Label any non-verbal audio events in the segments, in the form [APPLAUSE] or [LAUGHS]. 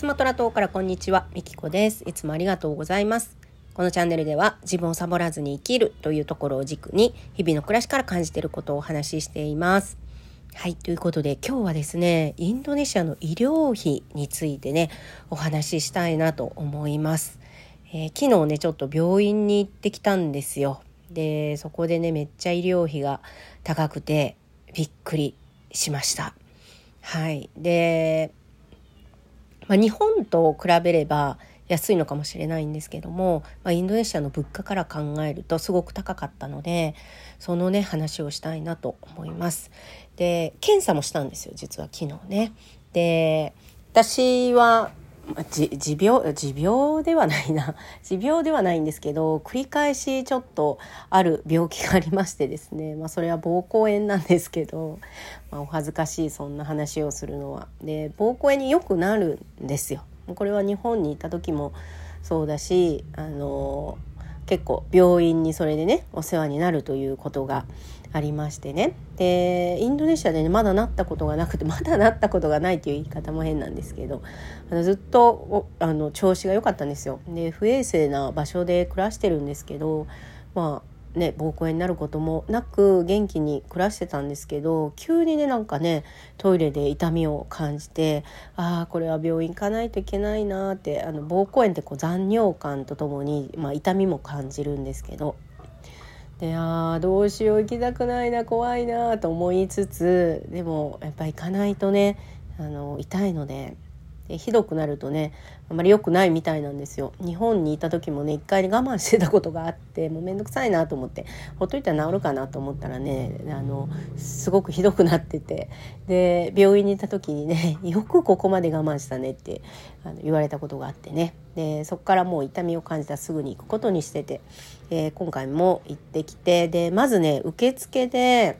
スマトラ島からこんにちは、みきこです。いつもありがとうございます。このチャンネルでは自分をサボらずに生きるというところを軸に日々の暮らしから感じていることをお話ししています。はい、ということで今日はですね、インドネシアの医療費についてね、お話ししたいなと思います。えー、昨日ね、ちょっと病院に行ってきたんですよ。で、そこでね、めっちゃ医療費が高くてびっくりしました。はい。で、まあ、日本と比べれば安いのかもしれないんですけども、まあ、インドネシアの物価から考えるとすごく高かったのでそのね話をしたいなと思います。で検査もしたんですよ実は昨日ね。で私はじ持病持病ではないな [LAUGHS] 持病ではないんですけど繰り返しちょっとある病気がありましてですね、まあ、それは膀胱炎なんですけど、まあ、お恥ずかしいそんな話をするのは。で膀胱炎によくなるんですよ。これは日本にいた時もそうだしあの結構病院にそれでねお世話になるということがありましてねでインドネシアでねまだなったことがなくて [LAUGHS] まだなったことがないという言い方も変なんですけどあのずっとあの調子が良かったんですよ。で不衛生な場所で暮らしてるんですけどまね膀胱炎になることもなく元気に暮らしてたんですけど急にねなんかねトイレで痛みを感じてああこれは病院行かないといけないなってあの膀胱炎ってこう残尿感とともに、まあ、痛みも感じるんですけど。であどうしよう行きたくないな怖いなと思いつつでもやっぱ行かないとねあの痛いのでひどくなるとねあまり良くないみたいなんですよ。日本にいた時もね一回我慢してたことがあってもう面倒くさいなと思ってほっといたら治るかなと思ったらねあのすごくひどくなっててで病院にいた時にねよくここまで我慢したねってあの言われたことがあってね。でそこからもう痛みを感じたらすぐに行くことにしてて、えー、今回も行ってきてでまずね受付で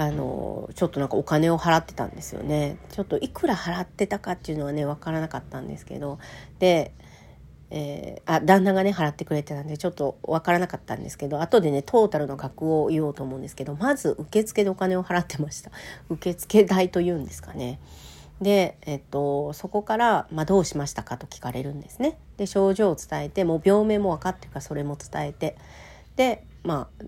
あのちょっとなんかお金を払ってたんですよね。ちょっといくら払ってたかっていうのはね分からなかったんですけど。で、えー、あ旦那がね払ってくれてたんでちょっと分からなかったんですけど。後でねトータルの額を言おうと思うんですけどまず受付でお金を払ってました。[LAUGHS] 受付代というんですかね。で、えっと、そこから、まあ、どうしましたかと聞かれるんですね。で症状を伝えてもう病名も分かってるからそれも伝えて。でまあ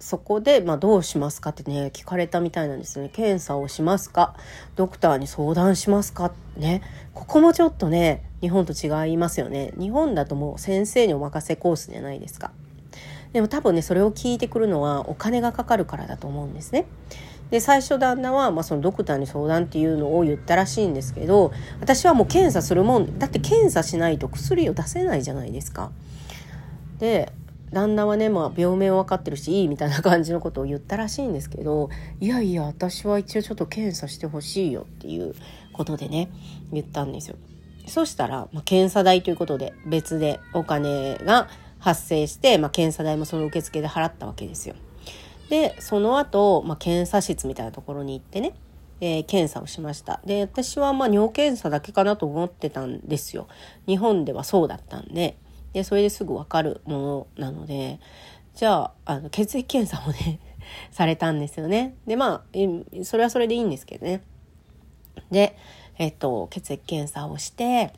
そこで、まあ、どうしますかってね聞かれたみたいなんですね。検査をしますか？ドクターに相談しますか？ね。ここもちょっとね日本と違いますよね。日本だともう先生にお任せコースじゃないですか。でも多分ねそれを聞いてくるのはお金がかかるからだと思うんですね。で最初旦那は、まあ、そのドクターに相談っていうのを言ったらしいんですけど私はもう検査するもんだって検査しないと薬を出せないじゃないですか。で旦那はね、まあ、病名分かってるしいいみたいな感じのことを言ったらしいんですけどいやいや私は一応ちょっと検査してほしいよっていうことでね言ったんですよ。そしたら、まあ、検査代ということで別でお金が発生して、まあ、検査代もその受付で払ったわけですよ。でその後、まあ検査室みたいなところに行ってねえー、検査をしました。で、私はまあ尿検査だけかなと思ってたんですよ。日本ではそうだったんで。でそれですぐ分かるものなのでじゃああの血液検査もね [LAUGHS] されたんですよね。でまあそれはそれでいいんですけどね。で、えっと、血液検査をして、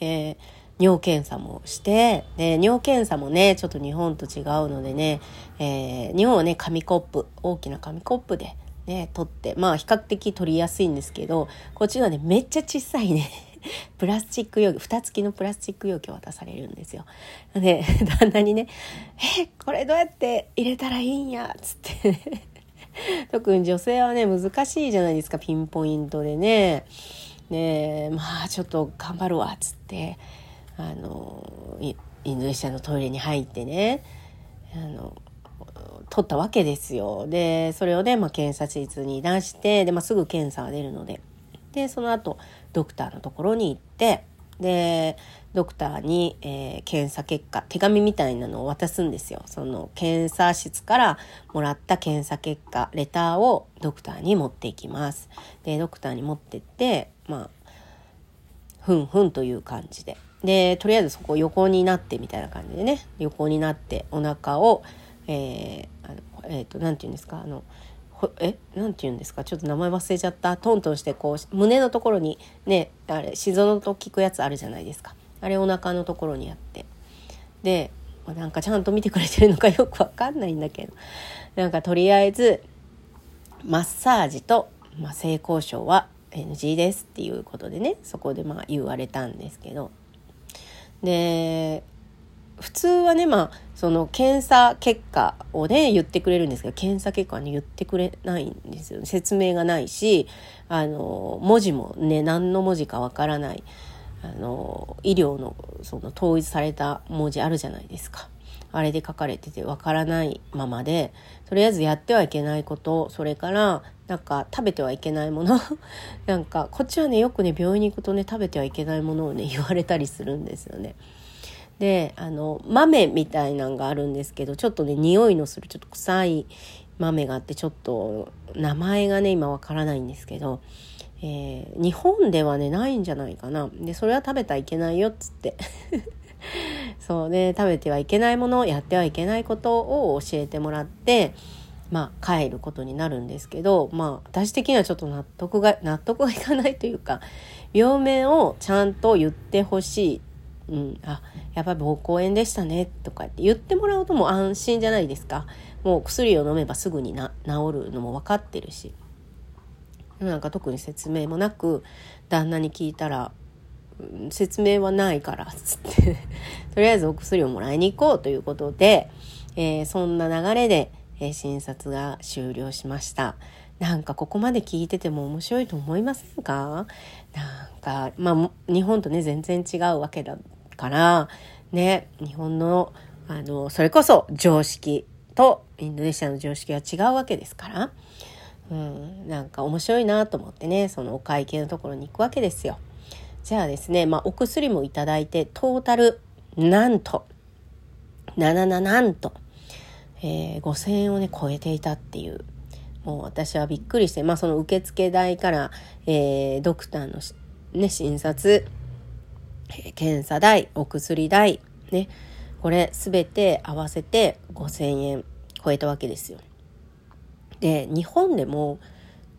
えー、尿検査もして、で、尿検査もね、ちょっと日本と違うのでね、えー、日本はね、紙コップ、大きな紙コップでね、取って、まあ比較的取りやすいんですけど、こっちはね、めっちゃ小さいねプラスチック容器蓋付きのプラスチック容器を渡されるんですよ。で [LAUGHS] 旦那にね「えこれどうやって入れたらいいんや」っつって [LAUGHS] 特に女性はね難しいじゃないですかピンポイントでね。ねまあちょっと頑張るわっつってあのインドネシアのトイレに入ってねあの取ったわけですよ。でそれをね、まあ、検査室に出してで、まあ、すぐ検査が出るのででその後ドクターのところに行ってでドクターに、えー、検査結果手紙みたいなのを渡すんですよ。その検査室からもらった検査結果レターをドクターに持っていきます。でドクターに持ってってまあふんふんという感じで。でとりあえずそこ横になってみたいな感じでね。横になってお腹をえー、あのえー、と何て言うんですかあのえなんて言うんですか？ちょっと名前忘れちゃった。トントンしてこう胸のところにねあれ心臓のと効くやつあるじゃないですか。あれお腹のところにあって。でなんかちゃんと見てくれてるのかよくわかんないんだけど。なんかとりあえずマッサージと、まあ、性交渉は NG ですっていうことでねそこでまあ言われたんですけど。で普通はねまあその検査結果をね言ってくれるんですけど検査結果はね言ってくれないんですよ、説明がないしあの文字もね何の文字かわからないあの医療のその統一された文字あるじゃないですか。あれで書かれててわからないままでとりあえずやってはいけないことそれからなんか食べてはいけないもの [LAUGHS] なんかこっちはねよくね病院に行くとね食べてはいけないものをね言われたりするんですよね。であの豆みたいなんがあるんですけどちょっとね匂いのするちょっと臭い豆があってちょっと名前がね今わからないんですけど、えー、日本ではねないんじゃないかな。でそれは食べたらいけないよっつって。[LAUGHS] そうね食べてはいけないものやってはいけないことを教えてもらってまあ帰ることになるんですけどまあ私的にはちょっと納得が納得がいかないというか病名をちゃんと言ってほしいうん、あやっぱり膀胱炎でしたねとかって言ってもらうとも安心じゃないですか。もう薬を飲めばすぐにな治るのも分かってるし。なんか特に説明もなく旦那に聞いたら「説明はないから」っつって。[LAUGHS] とりあえずお薬をもらいに行こうということで、えー、そんな流れで、えー、診察が終了しました。なんかここまで聞いてても面白いと思いませんか？なんか、まあ、日本とね、全然違うわけだ。からね日本のあのそれこそ常識とインドネシアの常識は違うわけですから、うん、なんか面白いなと思ってねそのお会計のところに行くわけですよ。じゃあですね、まあ、お薬もいただいてトータルなんと77なんと、えー、5,000円をね超えていたっていうもう私はびっくりして、まあ、その受付代から、えー、ドクターの、ね、診察検査代お薬代ねこれ全て合わせて5,000円超えたわけですよ。で日本でも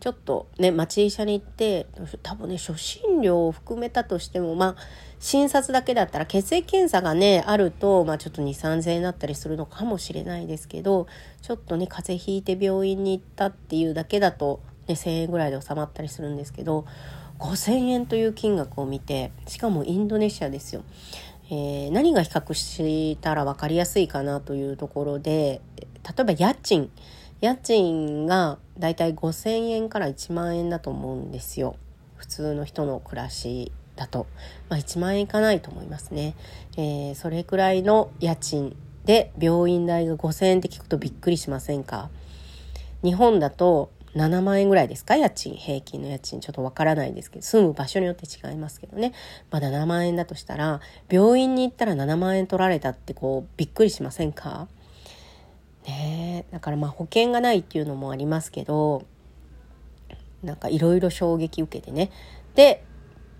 ちょっとね町医者に行って多分ね初診料を含めたとしてもまあ診察だけだったら血液検査がねあると、まあ、ちょっと2 3 0 0円になったりするのかもしれないですけどちょっとね風邪ひいて病院に行ったっていうだけだと、ね、1,000円ぐらいで収まったりするんですけど5,000円という金額を見てしかもインドネシアですよ、えー、何が比較したら分かりやすいかなというところで例えば家賃。家賃がだいたい5,000円から1万円だと思うんですよ。普通の人の暮らしだと、まあ、1万円いかないと思いますね、えー、それくらいの家賃で病院代が5,000円って聞くとびっくりしませんか？日本だと7万円ぐらいですか？家賃平均の家賃。ちょっとわからないですけど住む場所によって違いますけどね。まだ7万円だとしたら病院に行ったら7万円取られたってこうびっくりしませんか？ねだからまあ保険がないっていうのもありますけどなんかいろいろ衝撃受けてね。で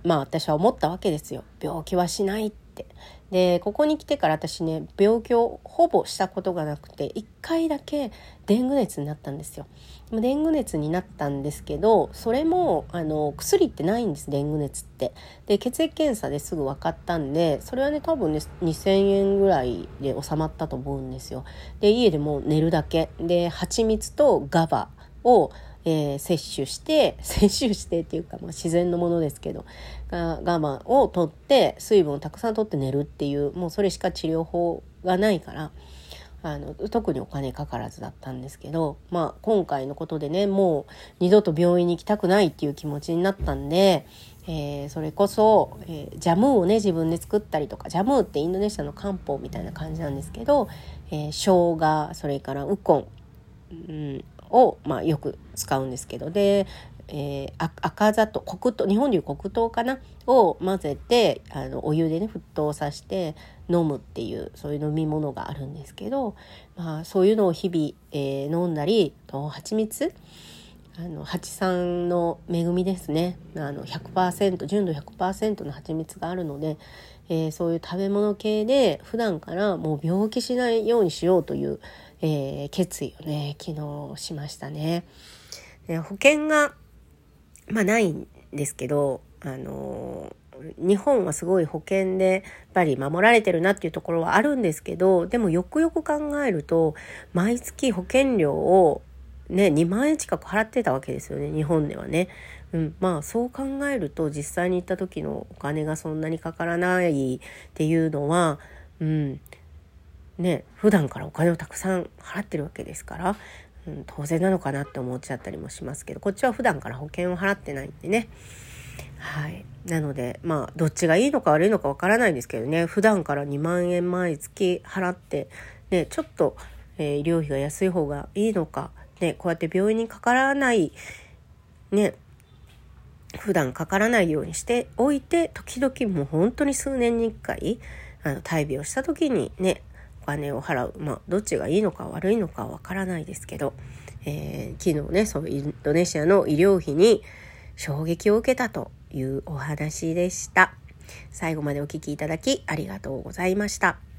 まあ私は思ったわけですよ。病気はしないって。でここに来てから私ね病気をほぼしたことがなくて1回だけデング熱になったんですよ。デング熱になったんですけどそれもあの薬ってないんですデング熱って。で血液検査ですぐ分かったんでそれはね多分ね2,000円ぐらいで収まったと思うんですよ。で家でも寝るだけで蜂蜜とガバをえー、摂取して [LAUGHS] 摂取してっていうか、まあ、自然のものですけどが我慢をとって水分をたくさんとって寝るっていうもうそれしか治療法がないからあの特にお金かからずだったんですけど、まあ、今回のことでねもう二度と病院に行きたくないっていう気持ちになったんで、えー、それこそ、えー、ジャムをね自分で作ったりとかジャムってインドネシアの漢方みたいな感じなんですけど、えー、生姜それからウコン、うん、を、まあ、よく使うんですけどで、えー、赤砂糖黒糖日本でいう黒糖かなを混ぜてあのお湯でね沸騰させて飲むっていうそういう飲み物があるんですけど、まあ、そういうのを日々、えー、飲んだりと蜂蜜あの蜂酸の恵みですね。あの100%純度100%の蜂蜜があるので、えー、そういう食べ物系で普段からもう病気しないようにしようという、えー、決意をね昨日しましたね。で保険が、まあ、ないんですけどあの日本はすごい保険でやっぱり守られてるなっていうところはあるんですけどでもよくよく考えると毎月保険料をね2万円近く払ってたわけですよね日本ではね。うん、まあそう考えると実際に行った時のお金がそんなにかからないっていうのは、うん、ね普段からお金をたくさん払ってるわけですから、うん、当然なのかなって思っちゃったりもしますけどこっちは普段から保険を払ってないんでね。はい、なのでまあどっちがいいのか悪いのかわからないんですけどね普段から2万円毎月払って、ね、ちょっと、えー、医療費が安い方がいいのか、ね、こうやって病院にかからないね普段かからないようにしておいて時々もう本当に数年に1回あの大病した時にね金を払うまあどっちがいいのか悪いのかわからないですけど、えー、昨日ねそのインドネシアの医療費に衝撃を受けたというお話でした。最後までお聴きいただきありがとうございました。